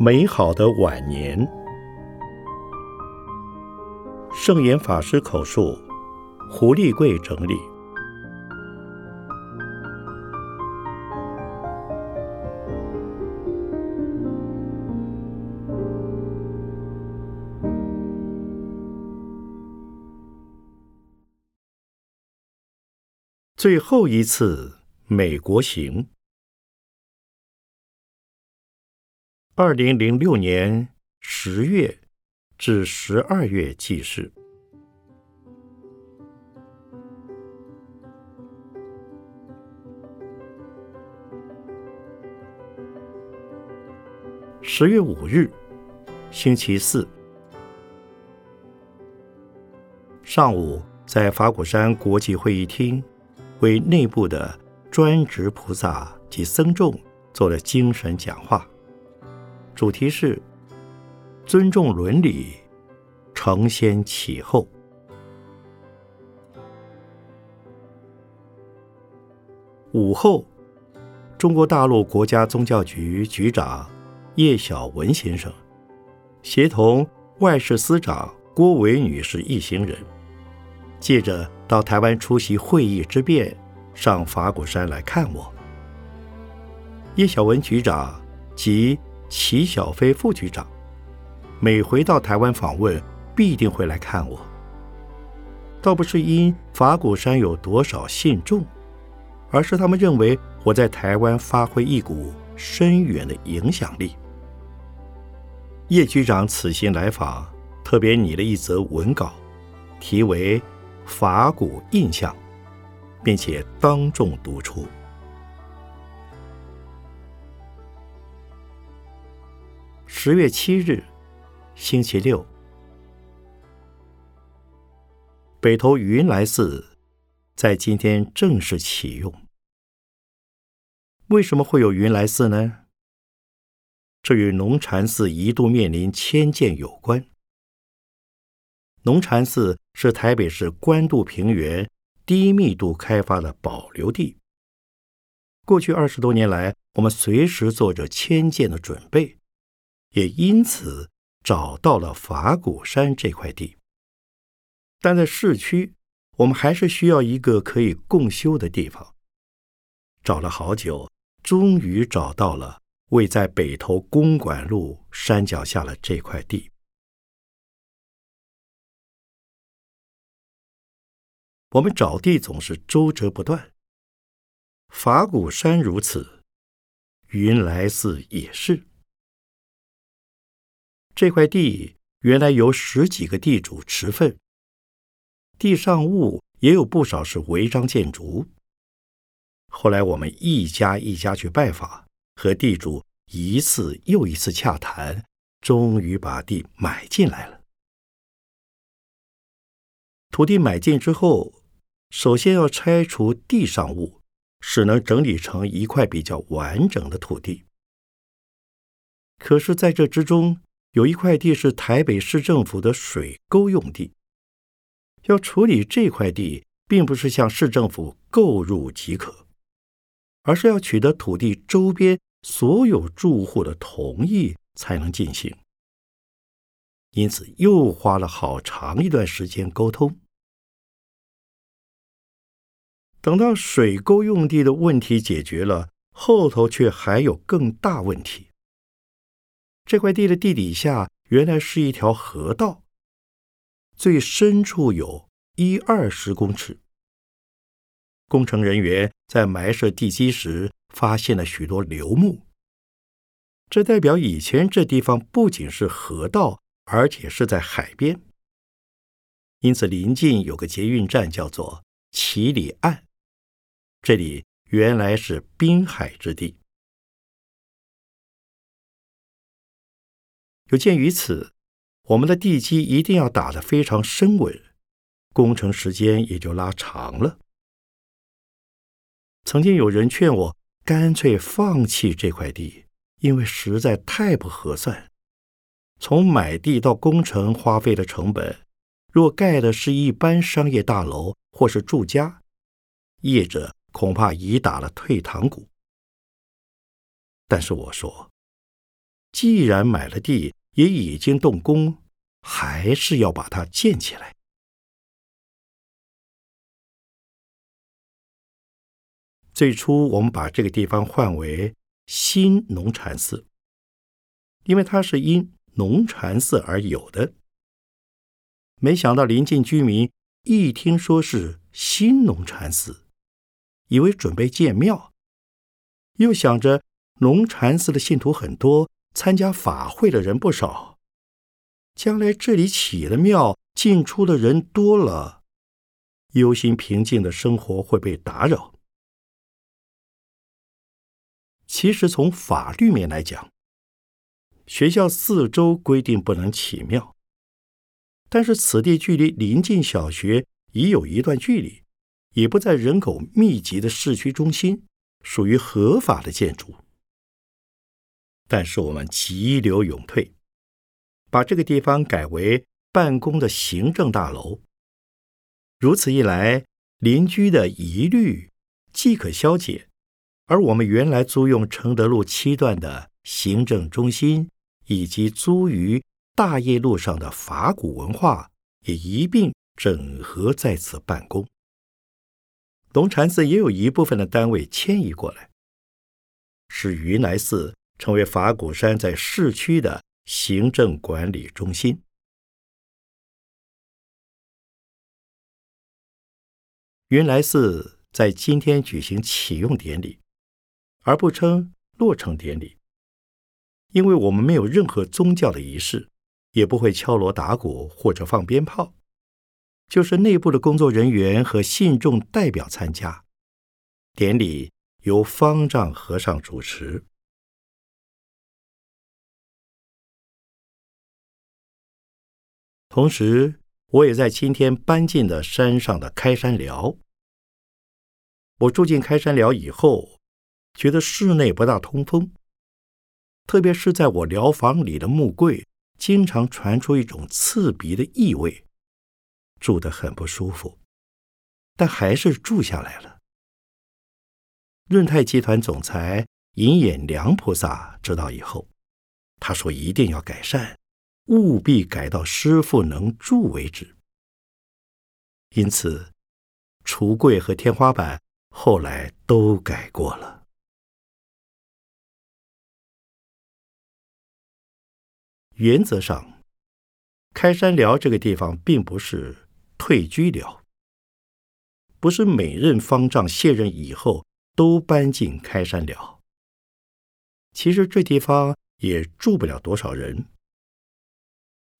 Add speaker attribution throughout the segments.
Speaker 1: 美好的晚年，圣严法师口述，胡立贵整理。最后一次美国行。二零零六年十月至十二月记事。十月五日，星期四上午，在法鼓山国际会议厅，为内部的专职菩萨及僧众做了精神讲话。主题是尊重伦理，承先启后。午后，中国大陆国家宗教局局长叶小文先生，协同外事司长郭维女士一行人，借着到台湾出席会议之便，上法鼓山来看我。叶小文局长及。齐小飞副局长每回到台湾访问，必定会来看我。倒不是因法鼓山有多少信众，而是他们认为我在台湾发挥一股深远的影响力。叶局长此行来访，特别拟了一则文稿，题为《法鼓印象》，并且当众读出。十月七日，星期六，北投云来寺在今天正式启用。为什么会有云来寺呢？这与龙禅寺一度面临迁建有关。龙禅寺是台北市关渡平原低密度开发的保留地。过去二十多年来，我们随时做着迁建的准备。也因此找到了法鼓山这块地，但在市区，我们还是需要一个可以共修的地方。找了好久，终于找到了位在北投公馆路山脚下的这块地。我们找地总是周折不断，法鼓山如此，云来寺也是。这块地原来有十几个地主持份，地上物也有不少是违章建筑。后来我们一家一家去拜访，和地主一次又一次洽谈，终于把地买进来了。土地买进之后，首先要拆除地上物，使能整理成一块比较完整的土地。可是，在这之中，有一块地是台北市政府的水沟用地，要处理这块地，并不是向市政府购入即可，而是要取得土地周边所有住户的同意才能进行。因此，又花了好长一段时间沟通。等到水沟用地的问题解决了，后头却还有更大问题。这块地的地底下原来是一条河道，最深处有一二十公尺。工程人员在埋设地基时发现了许多流木，这代表以前这地方不仅是河道，而且是在海边。因此，临近有个捷运站叫做七里岸，这里原来是滨海之地。有鉴于此，我们的地基一定要打得非常深稳，工程时间也就拉长了。曾经有人劝我干脆放弃这块地，因为实在太不合算。从买地到工程花费的成本，若盖的是一般商业大楼或是住家，业者恐怕已打了退堂鼓。但是我说。既然买了地，也已经动工，还是要把它建起来。最初，我们把这个地方换为新农禅寺，因为它是因农禅寺而有的。没想到邻近居民一听说是新农禅寺，以为准备建庙，又想着农禅寺的信徒很多。参加法会的人不少，将来这里起了庙，进出的人多了，忧心平静的生活会被打扰。其实从法律面来讲，学校四周规定不能起庙，但是此地距离临近小学已有一段距离，也不在人口密集的市区中心，属于合法的建筑。但是我们急流勇退，把这个地方改为办公的行政大楼。如此一来，邻居的疑虑即可消解，而我们原来租用承德路七段的行政中心，以及租于大业路上的法古文化，也一并整合在此办公。龙禅寺也有一部分的单位迁移过来，使云来寺。成为法鼓山在市区的行政管理中心。云来寺在今天举行启用典礼，而不称落成典礼，因为我们没有任何宗教的仪式，也不会敲锣打鼓或者放鞭炮，就是内部的工作人员和信众代表参加。典礼由方丈和尚主持。同时，我也在今天搬进了山上的开山寮。我住进开山寮以后，觉得室内不大通风，特别是在我寮房里的木柜，经常传出一种刺鼻的异味，住得很不舒服。但还是住下来了。润泰集团总裁银眼梁菩萨知道以后，他说一定要改善。务必改到师傅能住为止。因此，橱柜和天花板后来都改过了。原则上，开山寮这个地方并不是退居寮，不是每任方丈卸任以后都搬进开山寮。其实这地方也住不了多少人。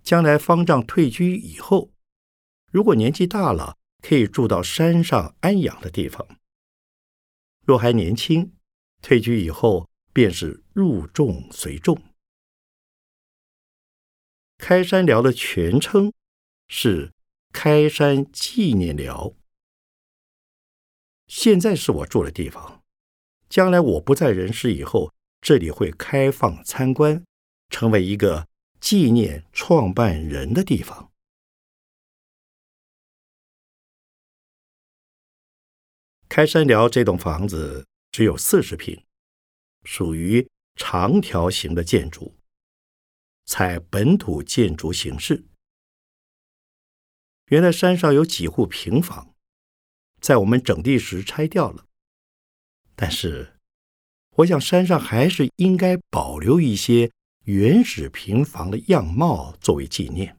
Speaker 1: 将来方丈退居以后，如果年纪大了，可以住到山上安养的地方；若还年轻，退居以后便是入众随众。开山寮的全称是开山纪念寮。现在是我住的地方，将来我不在人世以后，这里会开放参观，成为一个。纪念创办人的地方。开山寮这栋房子只有四十平，属于长条形的建筑，采本土建筑形式。原来山上有几户平房，在我们整地时拆掉了，但是我想山上还是应该保留一些。原始平房的样貌作为纪念，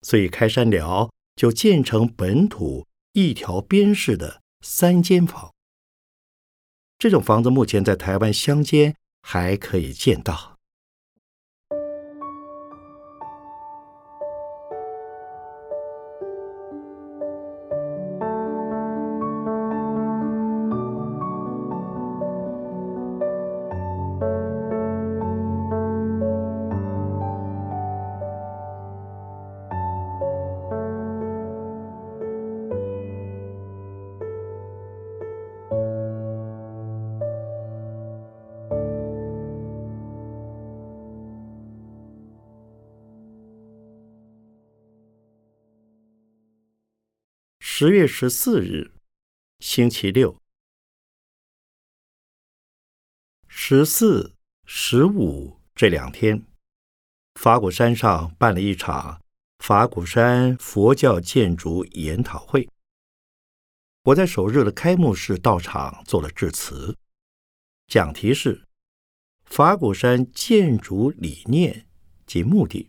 Speaker 1: 所以开山寮就建成本土一条边式的三间房。这种房子目前在台湾乡间还可以见到。十月十四日，星期六。十四、十五、这两天，法鼓山上办了一场法鼓山佛教建筑研讨会。我在首日的开幕式到场做了致辞，讲题是法鼓山建筑理念及目的。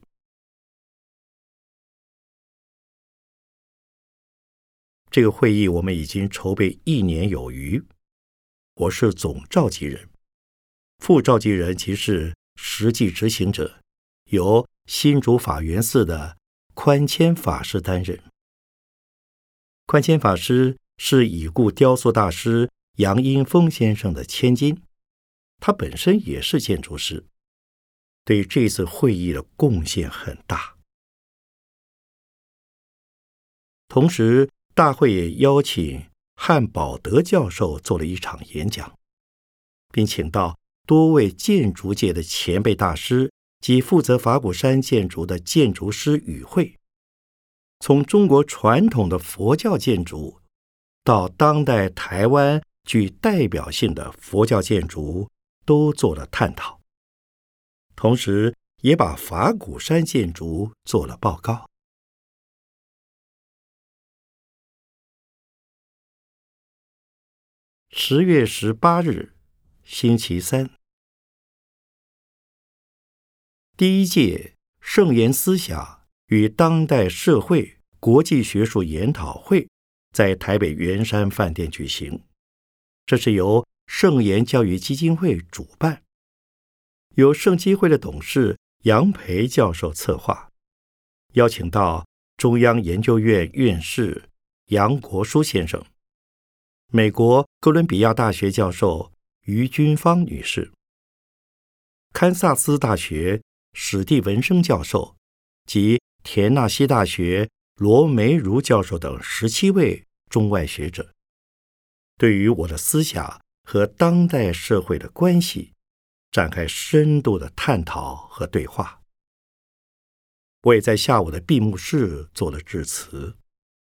Speaker 1: 这个会议我们已经筹备一年有余，我是总召集人，副召集人即是实际执行者，由新竹法源寺的宽谦法师担任。宽谦法师是已故雕塑大师杨英风先生的千金，他本身也是建筑师，对这次会议的贡献很大，同时。大会也邀请汉宝德教授做了一场演讲，并请到多位建筑界的前辈大师及负责法鼓山建筑的建筑师与会，从中国传统的佛教建筑到当代台湾具代表性的佛教建筑都做了探讨，同时也把法鼓山建筑做了报告。十月十八日，星期三，第一届圣言思想与当代社会国际学术研讨会在台北圆山饭店举行。这是由圣言教育基金会主办，由圣基会的董事杨培教授策划，邀请到中央研究院院士杨国书先生。美国哥伦比亚大学教授于军芳女士，堪萨斯大学史蒂文生教授及田纳西大学罗梅如教授等十七位中外学者，对于我的思想和当代社会的关系展开深度的探讨和对话。我也在下午的闭幕式做了致辞，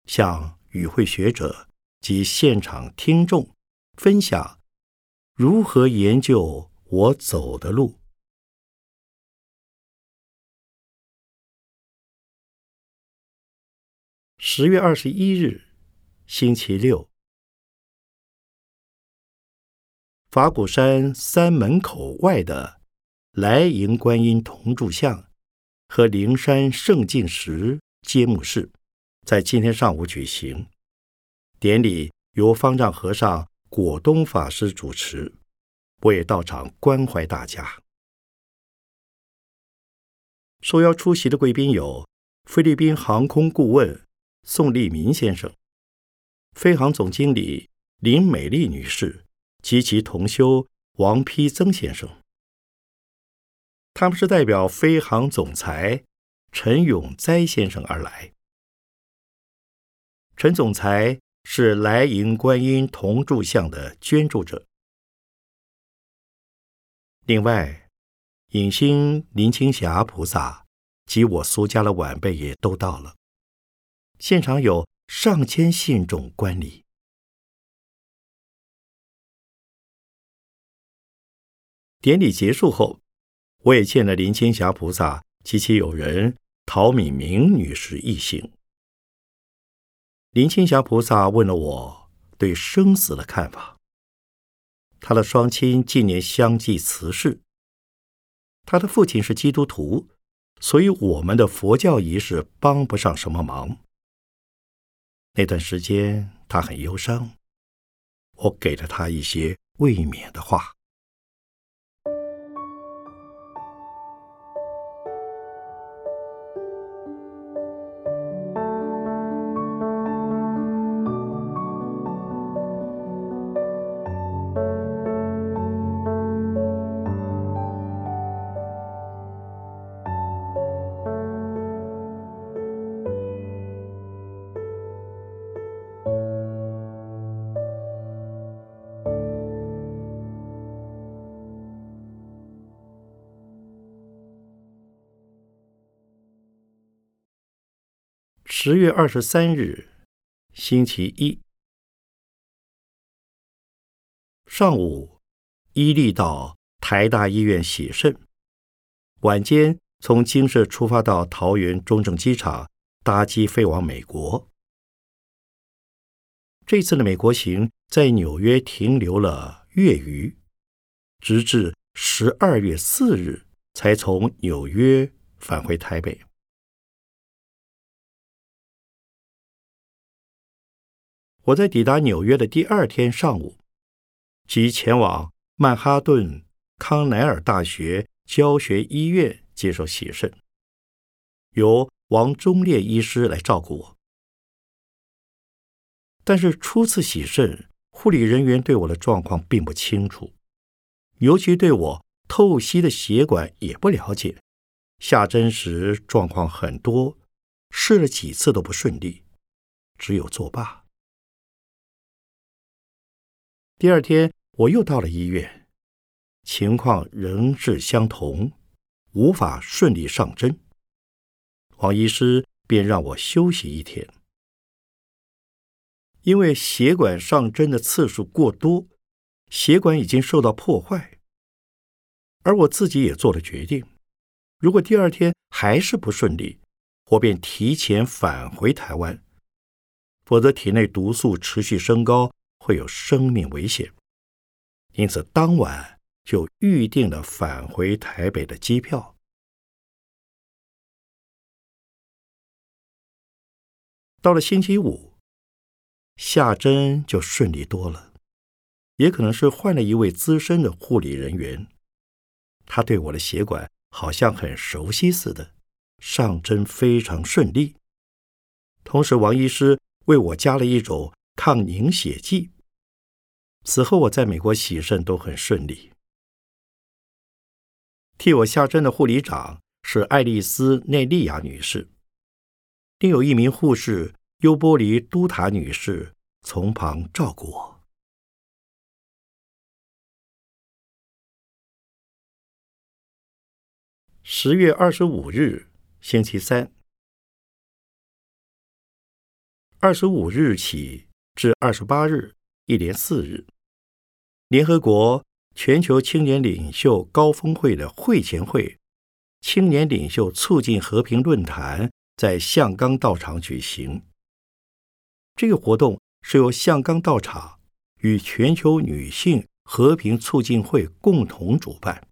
Speaker 1: 向与会学者。及现场听众分享如何研究我走的路。十月二十一日，星期六，法鼓山三门口外的来迎观音铜柱像和灵山圣境石揭幕式，在今天上午举行。典礼由方丈和尚果东法师主持，我也到场关怀大家。受邀出席的贵宾有菲律宾航空顾问宋立民先生、飞航总经理林美丽女士及其同修王丕曾先生。他们是代表飞航总裁陈永栽先生而来。陈总裁。是来迎观音铜柱像的捐助者。另外，影星林青霞菩萨及我苏家的晚辈也都到了，现场有上千信众观礼。典礼结束后，我也见了林青霞菩萨及其友人陶敏明女士一行。林青霞菩萨问了我对生死的看法。他的双亲近年相继辞世，他的父亲是基督徒，所以我们的佛教仪式帮不上什么忙。那段时间他很忧伤，我给了他一些慰勉的话。十月二十三日，星期一上午，伊利到台大医院洗肾，晚间从京社出发到桃园中正机场，搭机飞往美国。这次的美国行在纽约停留了月余，直至十二月四日才从纽约返回台北。我在抵达纽约的第二天上午，即前往曼哈顿康奈尔大学教学医院接受洗肾，由王忠烈医师来照顾我。但是初次洗肾，护理人员对我的状况并不清楚，尤其对我透析的血管也不了解。下针时状况很多，试了几次都不顺利，只有作罢。第二天，我又到了医院，情况仍是相同，无法顺利上针。王医师便让我休息一天，因为血管上针的次数过多，血管已经受到破坏。而我自己也做了决定：如果第二天还是不顺利，我便提前返回台湾，否则体内毒素持续升高。会有生命危险，因此当晚就预定了返回台北的机票。到了星期五，下针就顺利多了，也可能是换了一位资深的护理人员，他对我的血管好像很熟悉似的，上针非常顺利。同时，王医师为我加了一种。抗凝血剂。此后我在美国洗肾都很顺利。替我下针的护理长是爱丽丝内利亚女士，另有一名护士尤波里都塔女士从旁照顾我。十月二十五日，星期三，二十五日起。至二十八日，一连四日，联合国全球青年领袖高峰会的会前会青年领袖促进和平论坛在象冈道场举行。这个活动是由象冈道场与全球女性和平促进会共同主办，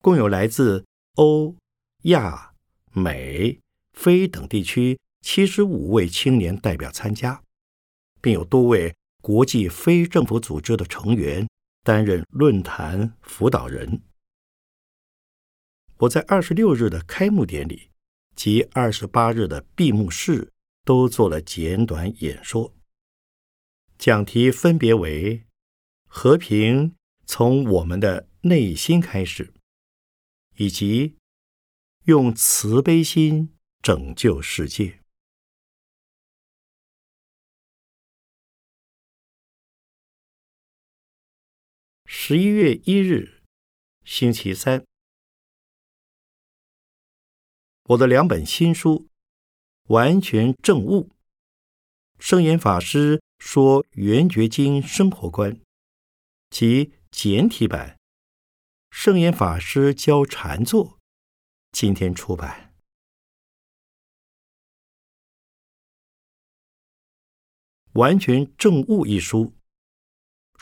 Speaker 1: 共有来自欧、亚、美、非等地区七十五位青年代表参加。并有多位国际非政府组织的成员担任论坛辅导人。我在二十六日的开幕典礼及二十八日的闭幕式都做了简短演说，讲题分别为“和平从我们的内心开始”以及“用慈悲心拯救世界”。十一月一日，星期三，我的两本新书《完全正悟》，圣严法师说《圆觉经》生活观及简体版，圣严法师教禅坐，今天出版。《完全正悟》一书。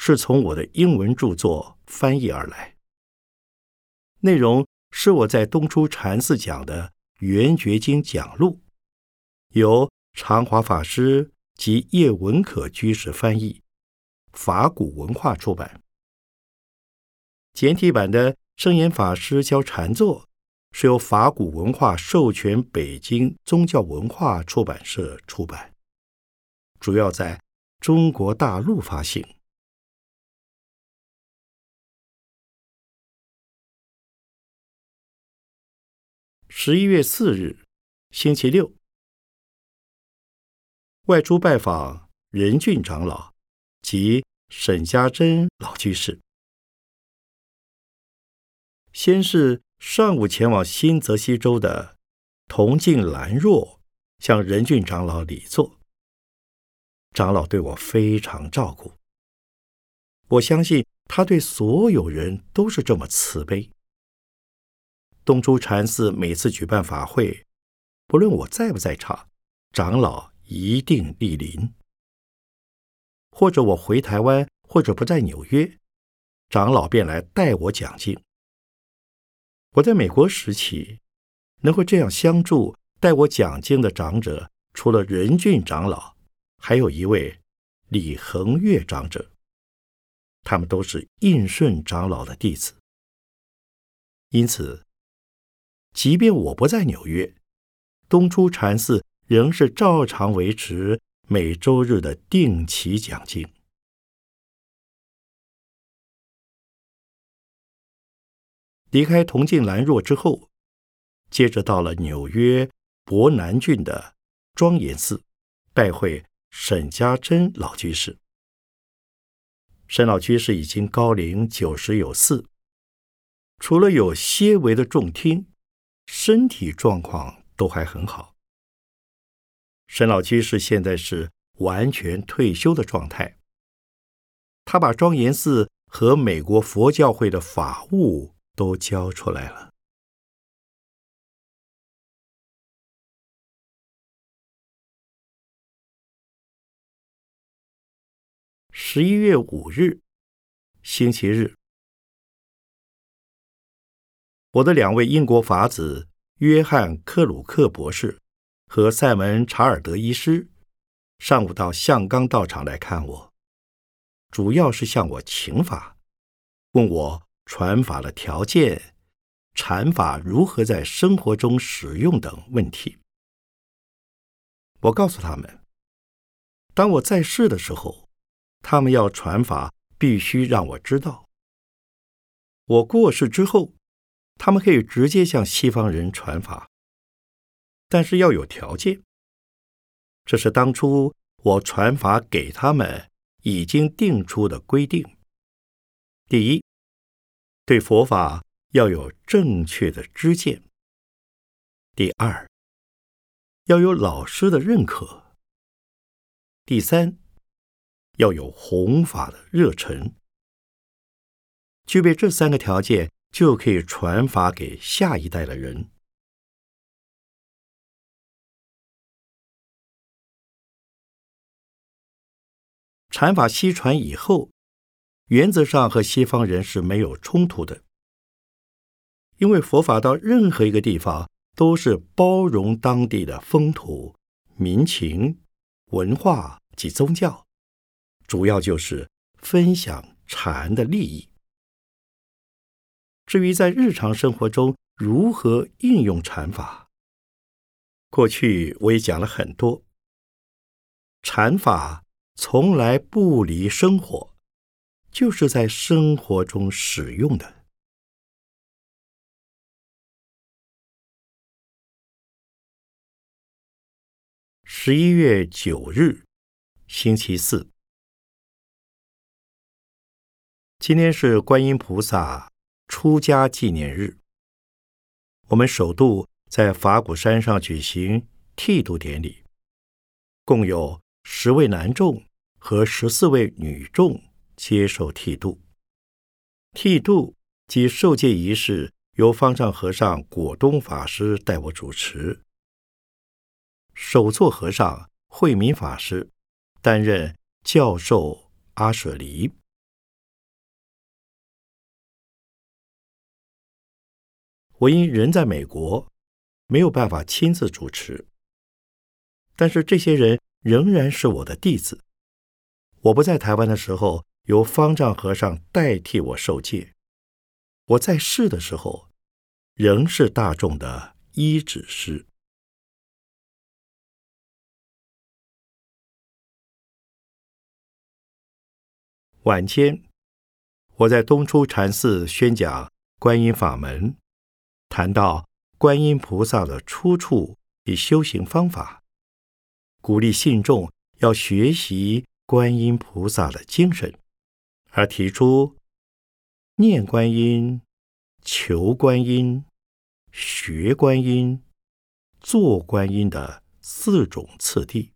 Speaker 1: 是从我的英文著作翻译而来，内容是我在东初禅寺讲的《圆觉经》讲录，由长华法师及叶文可居士翻译，法古文化出版。简体版的圣严法师教禅坐是由法古文化授权北京宗教文化出版社出版，主要在中国大陆发行。十一月四日，星期六，外出拜访任俊长老及沈家珍老居士。先是上午前往新泽西州的同静兰若向任俊长老礼座。长老对我非常照顾，我相信他对所有人都是这么慈悲。东珠禅寺每次举办法会，不论我在不在场，长老一定莅临。或者我回台湾，或者不在纽约，长老便来代我讲经。我在美国时期，能够这样相助代我讲经的长者，除了仁俊长老，还有一位李恒月长者，他们都是应顺长老的弟子。因此。即便我不在纽约，东出禅寺仍是照常维持每周日的定期讲经。离开铜镜兰若之后，接着到了纽约伯南郡的庄严寺，拜会沈家珍老居士。沈老居士已经高龄九十有四，除了有些微的重听。身体状况都还很好。沈老居士现在是完全退休的状态。他把庄严寺和美国佛教会的法务都交出来了。十一月五日，星期日。我的两位英国法子约翰·克鲁克博士和塞门·查尔德医师上午到象冈道场来看我，主要是向我请法，问我传法的条件、禅法如何在生活中使用等问题。我告诉他们，当我在世的时候，他们要传法必须让我知道；我过世之后。他们可以直接向西方人传法，但是要有条件。这是当初我传法给他们已经定出的规定：第一，对佛法要有正确的知见；第二，要有老师的认可；第三，要有弘法的热忱。具备这三个条件。就可以传法给下一代的人。禅法西传以后，原则上和西方人是没有冲突的，因为佛法到任何一个地方都是包容当地的风土民情、文化及宗教，主要就是分享禅的利益。至于在日常生活中如何应用禅法，过去我也讲了很多。禅法从来不离生活，就是在生活中使用的。十一月九日，星期四，今天是观音菩萨。出家纪念日，我们首度在法鼓山上举行剃度典礼，共有十位男众和十四位女众接受剃度。剃度及受戒仪式由方丈和尚果东法师代我主持，首座和尚慧明法师担任教授阿舍离。我因人在美国，没有办法亲自主持。但是这些人仍然是我的弟子。我不在台湾的时候，由方丈和尚代替我受戒；我在世的时候，仍是大众的医指师。晚间，我在东出禅寺宣讲观音法门。谈到观音菩萨的出处与修行方法，鼓励信众要学习观音菩萨的精神，而提出念观音、求观音、学观音、做观音的四种次第。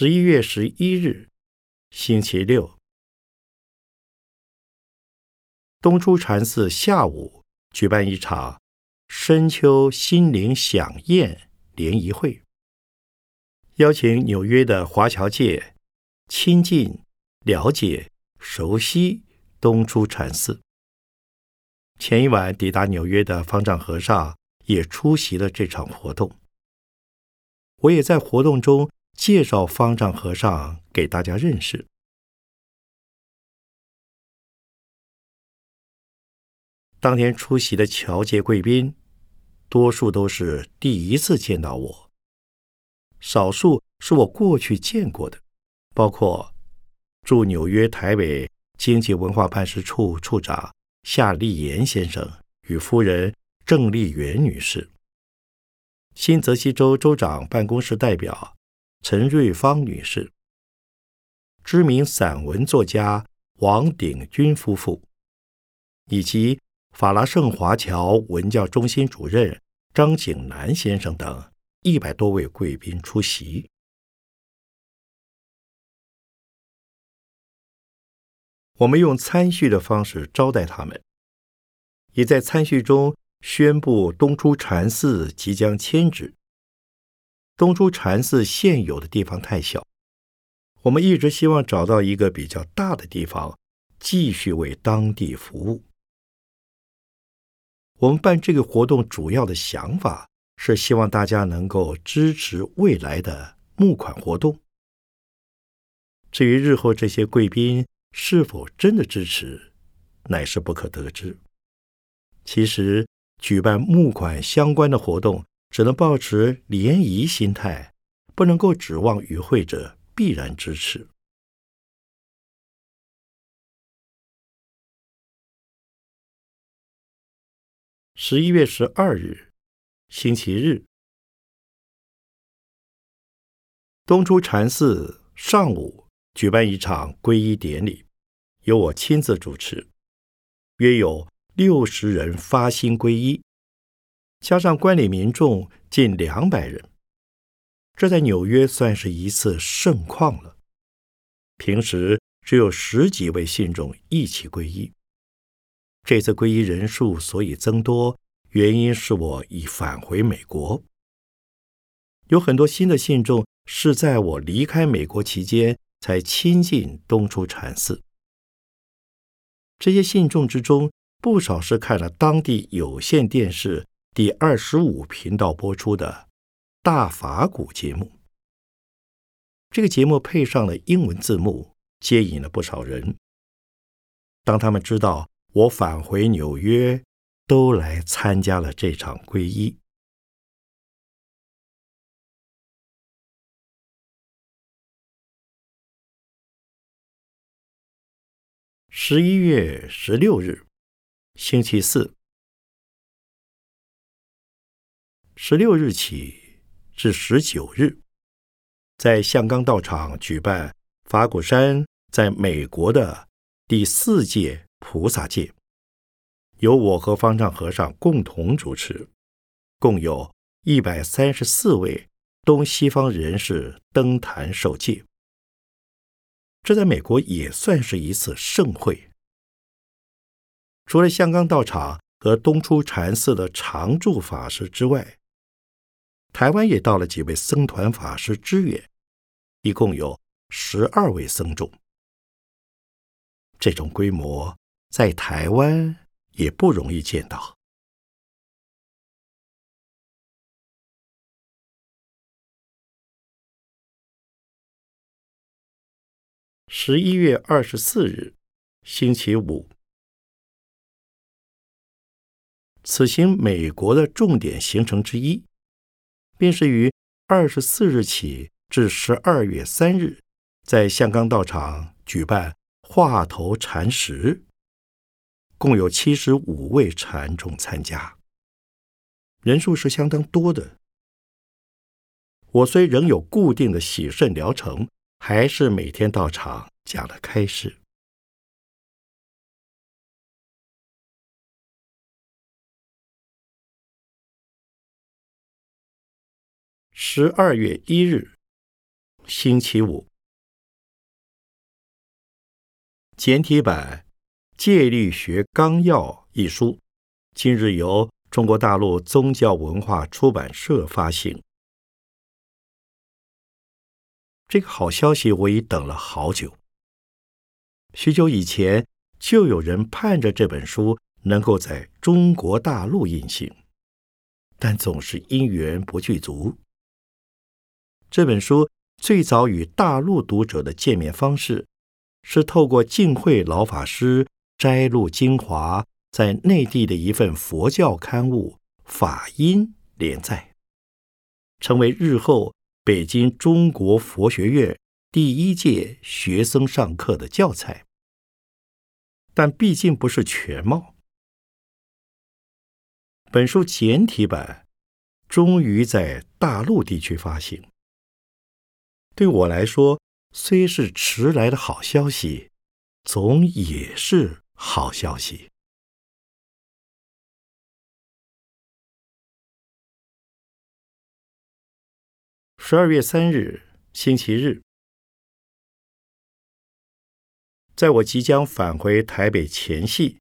Speaker 1: 十一月十一日，星期六，东珠禅寺下午举办一场深秋心灵响宴联谊会，邀请纽约的华侨界亲近、了解、熟悉东珠禅寺。前一晚抵达纽约的方丈和尚也出席了这场活动，我也在活动中。介绍方丈和尚给大家认识。当天出席的侨界贵宾，多数都是第一次见到我，少数是我过去见过的，包括驻纽约台北经济文化办事处处长夏立言先生与夫人郑丽媛女士，新泽西州州长办公室代表。陈瑞芳女士，知名散文作家王鼎钧夫妇，以及法拉盛华侨文教中心主任张景南先生等一百多位贵宾出席。我们用餐叙的方式招待他们，也在餐叙中宣布东出禅寺即将迁址。东珠禅寺现有的地方太小，我们一直希望找到一个比较大的地方，继续为当地服务。我们办这个活动主要的想法是希望大家能够支持未来的募款活动。至于日后这些贵宾是否真的支持，乃是不可得知。其实，举办募款相关的活动。只能保持联谊心态，不能够指望与会者必然支持。十一月十二日，星期日，东出禅寺上午举办一场皈依典礼，由我亲自主持，约有六十人发心皈依。加上观礼民众近两百人，这在纽约算是一次盛况了。平时只有十几位信众一起皈依，这次皈依人数所以增多，原因是我已返回美国，有很多新的信众是在我离开美国期间才亲近东出禅寺。这些信众之中，不少是看了当地有线电视。第二十五频道播出的大法鼓节目，这个节目配上了英文字幕，接引了不少人。当他们知道我返回纽约，都来参加了这场皈依。十一月十六日，星期四。十六日起至十九日，在象冈道场举办法鼓山在美国的第四届菩萨戒，由我和方丈和尚共同主持，共有一百三十四位东西方人士登坛受戒。这在美国也算是一次盛会。除了象冈道场和东出禅寺的常住法师之外，台湾也到了几位僧团法师支援，一共有十二位僧众。这种规模在台湾也不容易见到。十一月二十四日，星期五，此行美国的重点行程之一。便是于二十四日起至十二月三日，在象冈道场举办化头禅时，共有七十五位禅众参加，人数是相当多的。我虽仍有固定的喜圣疗程，还是每天到场讲了开示。十二月一日，星期五。简体版《戒律学纲要》一书，今日由中国大陆宗教文化出版社发行。这个好消息我已等了好久。许久以前，就有人盼着这本书能够在中国大陆印行，但总是因缘不具足。这本书最早与大陆读者的见面方式，是透过净慧老法师摘录精华，在内地的一份佛教刊物《法音》连载，成为日后北京中国佛学院。第一届学生上课的教材，但毕竟不是全貌。本书简体版终于在大陆地区发行，对我来说，虽是迟来的好消息，总也是好消息。十二月三日，星期日。在我即将返回台北前夕，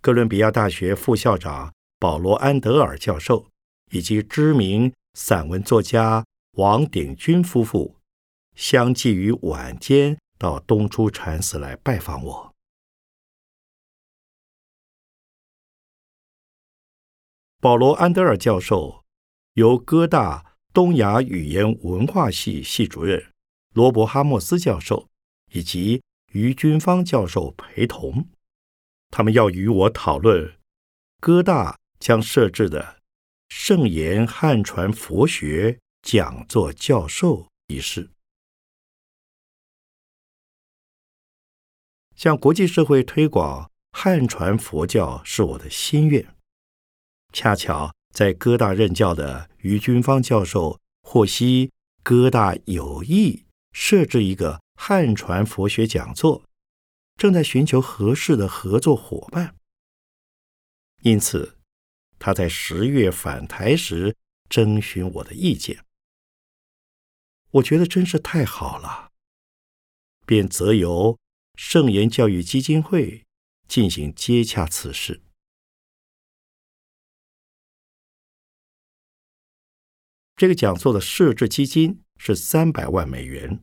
Speaker 1: 哥伦比亚大学副校长保罗·安德尔教授以及知名散文作家王鼎钧夫妇相继于晚间到东出禅寺来拜访我。保罗·安德尔教授由哥大东亚语言文化系系主任罗伯·哈默斯教授以及。于军方教授陪同，他们要与我讨论哥大将设置的圣言汉传佛学讲座教授一事。向国际社会推广汉传佛教是我的心愿。恰巧在哥大任教的于军方教授获悉哥大有意设置一个。汉传佛学讲座正在寻求合适的合作伙伴，因此他在十月返台时征询我的意见。我觉得真是太好了，便则由圣言教育基金会进行接洽此事。这个讲座的设置基金是三百万美元。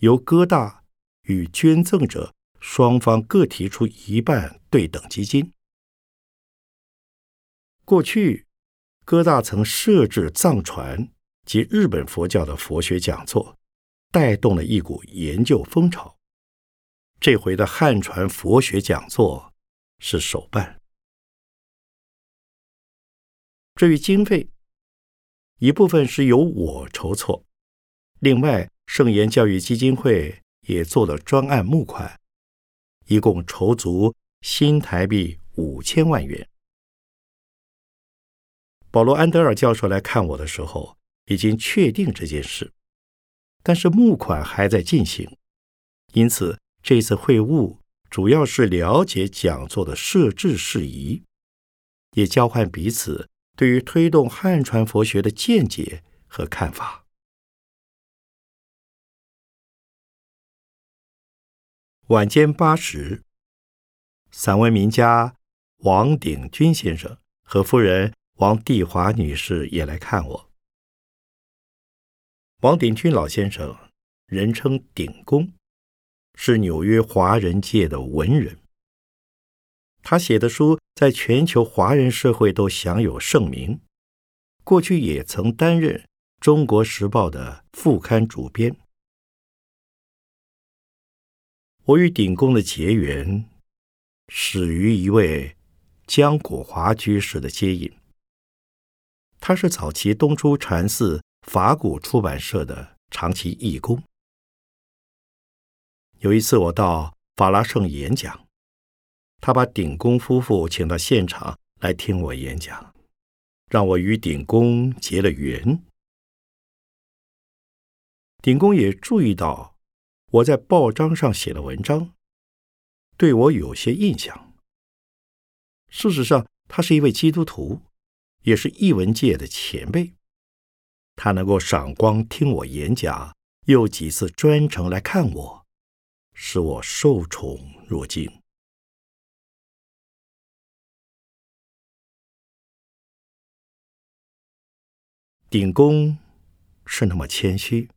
Speaker 1: 由哥大与捐赠者双方各提出一半对等基金。过去，哥大曾设置藏传及日本佛教的佛学讲座，带动了一股研究风潮。这回的汉传佛学讲座是首办。至于经费，一部分是由我筹措，另外。圣言教育基金会也做了专案募款，一共筹足新台币五千万元。保罗·安德尔教授来看我的时候，已经确定这件事，但是募款还在进行，因此这次会晤主要是了解讲座的设置事宜，也交换彼此对于推动汉传佛学的见解和看法。晚间八时，散文名家王鼎钧先生和夫人王帝华女士也来看我。王鼎钧老先生，人称鼎公，是纽约华人界的文人。他写的书在全球华人社会都享有盛名，过去也曾担任《中国时报》的副刊主编。我与鼎公的结缘，始于一位江国华居士的接引。他是早期东出禅寺法古出版社的长期义工。有一次我到法拉盛演讲，他把鼎公夫妇请到现场来听我演讲，让我与鼎公结了缘。鼎公也注意到。我在报章上写的文章，对我有些印象。事实上，他是一位基督徒，也是译文界的前辈。他能够赏光听我演讲，又几次专程来看我，使我受宠若惊。鼎公是那么谦虚。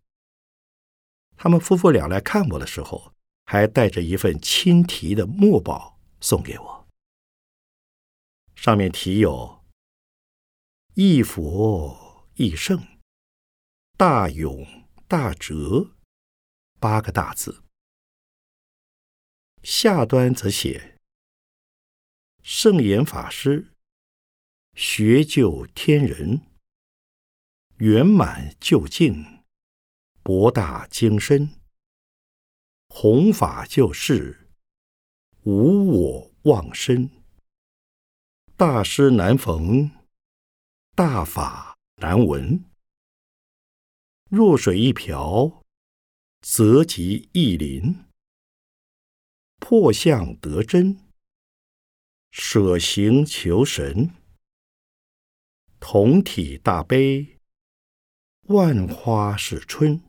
Speaker 1: 他们夫妇俩来看我的时候，还带着一份亲题的墨宝送给我，上面题有“一佛一圣，大勇大哲”八个大字，下端则写“圣严法师，学救天人”。圆满究竟，博大精深，弘法救世，无我忘身。大师难逢，大法难闻。弱水一瓢，则及一鳞。破相得真，舍形求神。同体大悲。万花是春，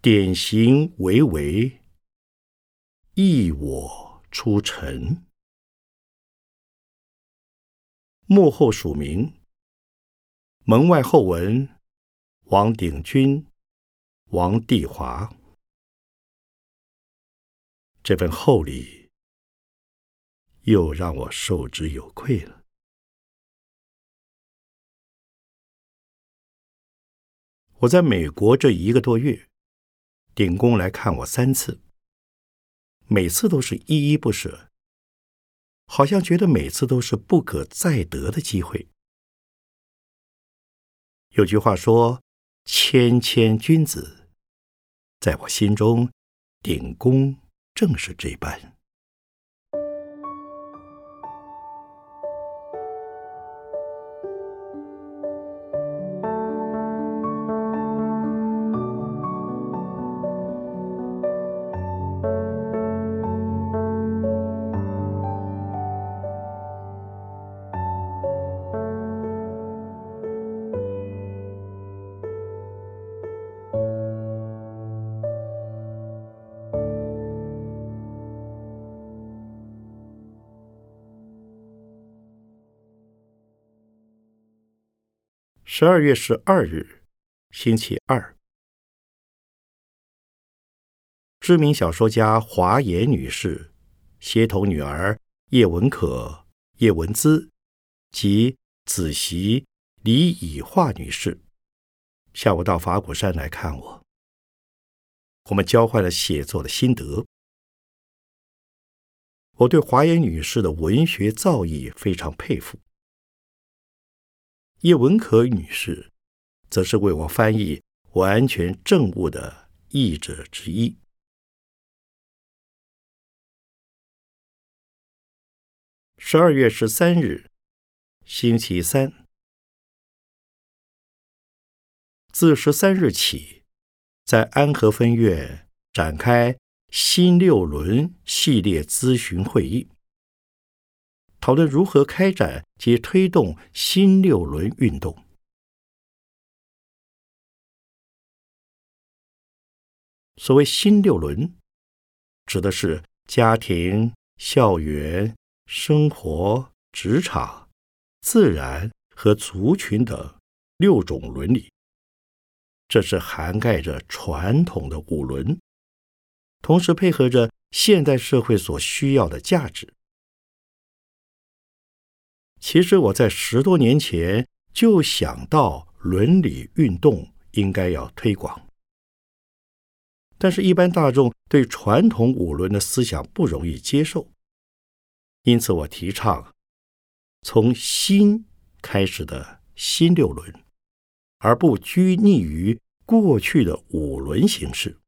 Speaker 1: 典型为为，忆我出尘。幕后署名，门外后文，王鼎钧、王帝华。这份厚礼，又让我受之有愧了。我在美国这一个多月，顶公来看我三次，每次都是依依不舍，好像觉得每次都是不可再得的机会。有句话说：“谦谦君子。”在我心中，鼎公正是这般。十二月十二日，星期二。知名小说家华严女士协同女儿叶文可、叶文姿及子媳李以化女士，下午到法鼓山来看我。我们交换了写作的心得。我对华严女士的文学造诣非常佩服。叶文可女士，则是为我翻译完全正误的译者之一。十二月十三日，星期三，自十三日起，在安和分院展开新六轮系列咨询会议。讨论如何开展及推动新六轮运动。所谓新六轮，指的是家庭、校园、生活、职场、自然和族群等六种伦理。这是涵盖着传统的五伦，同时配合着现代社会所需要的价值。其实我在十多年前就想到伦理运动应该要推广，但是，一般大众对传统五伦的思想不容易接受，因此我提倡从新开始的新六伦，而不拘泥于过去的五伦形式。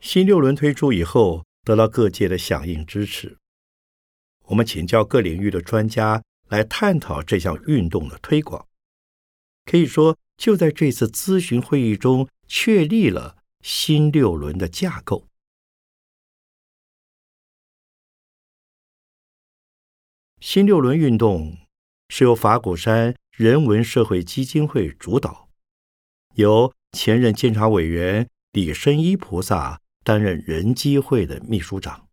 Speaker 1: 新六伦推出以后，得到各界的响应支持。我们请教各领域的专家来探讨这项运动的推广。可以说，就在这次咨询会议中确立了新六轮的架构。新六轮运动是由法鼓山人文社会基金会主导，由前任监察委员李深一菩萨担任人机会的秘书长。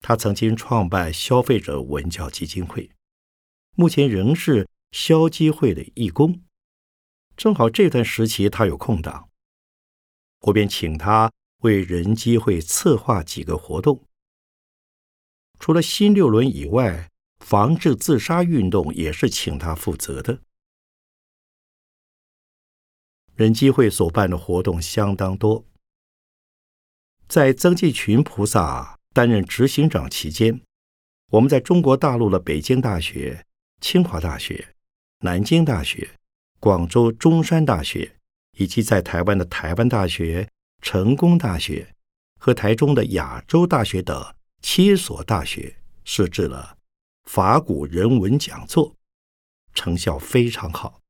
Speaker 1: 他曾经创办消费者文教基金会，目前仍是消基会的义工。正好这段时期他有空档，我便请他为人机会策划几个活动。除了新六轮以外，防治自杀运动也是请他负责的。人机会所办的活动相当多，在曾纪群菩萨担任执行长期间，我们在中国大陆的北京大学、清华大学、南京大学、广州中山大学，以及在台湾的台湾大学、成功大学和台中的亚洲大学等。七所大学设置了法古人文讲座，成效非常好。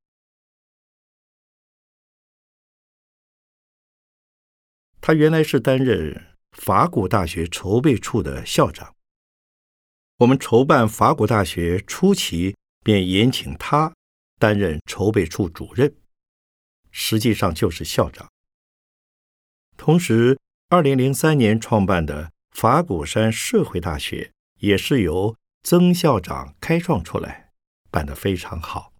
Speaker 1: 他原来是担任法古大学筹备处的校长。我们筹办法古大学初期，便延请他担任筹备处主任，实际上就是校长。同时，二零零三年创办的。法鼓山社会大学也是由曾校长开创出来，办得非常好。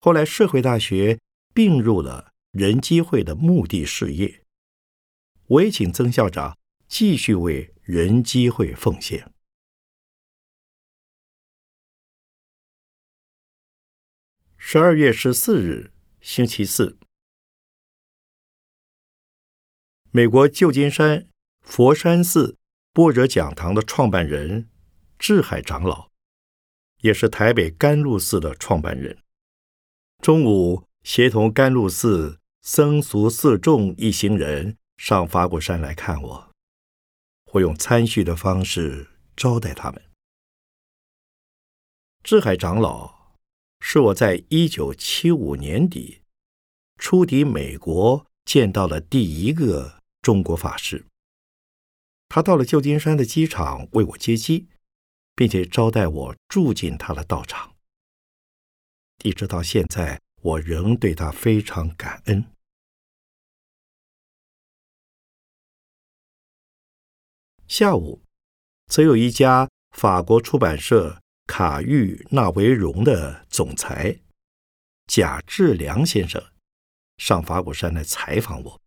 Speaker 1: 后来社会大学并入了人机会的目的事业，我也请曾校长继续为人机会奉献。十二月十四日，星期四，美国旧金山。佛山寺般若讲堂的创办人智海长老，也是台北甘露寺的创办人。中午协同甘露寺僧俗四众一行人上法鼓山来看我，会用参叙的方式招待他们。智海长老是我在一九七五年底出抵美国见到了第一个中国法师。他到了旧金山的机场为我接机，并且招待我住进他的道场。一直到现在，我仍对他非常感恩。下午，则有一家法国出版社卡玉纳维荣的总裁贾志良先生上法鼓山来采访我，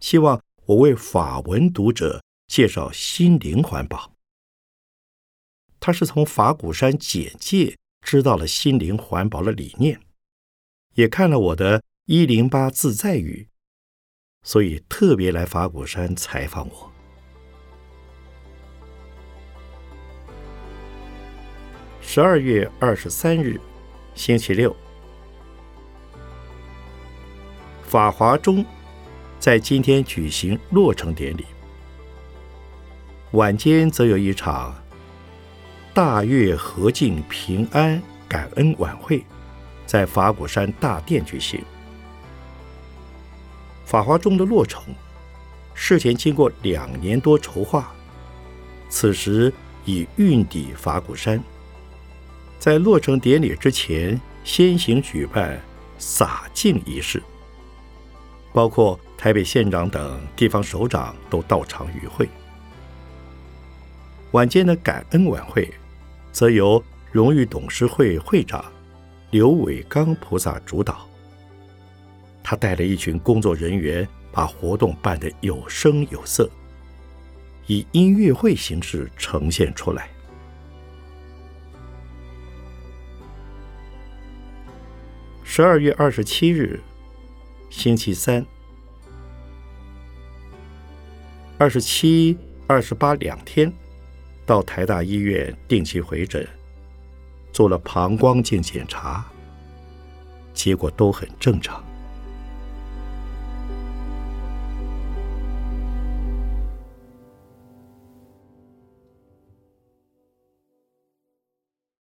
Speaker 1: 希望我为法文读者。介绍心灵环保，他是从法鼓山简介知道了心灵环保的理念，也看了我的一零八自在语，所以特别来法鼓山采访我。十二月二十三日，星期六，法华中在今天举行落成典礼。晚间则有一场大悦和敬平安感恩晚会，在法鼓山大殿举行。法华中的落成，事前经过两年多筹划，此时已运抵法鼓山。在落成典礼之前，先行举办洒净仪式，包括台北县长等地方首长都到场与会。晚间的感恩晚会，则由荣誉董事会会长刘伟刚菩萨主导。他带了一群工作人员，把活动办得有声有色，以音乐会形式呈现出来。十二月二十七日，星期三，二十七、二十八两天。到台大医院定期回诊，做了膀胱镜检查，结果都很正常。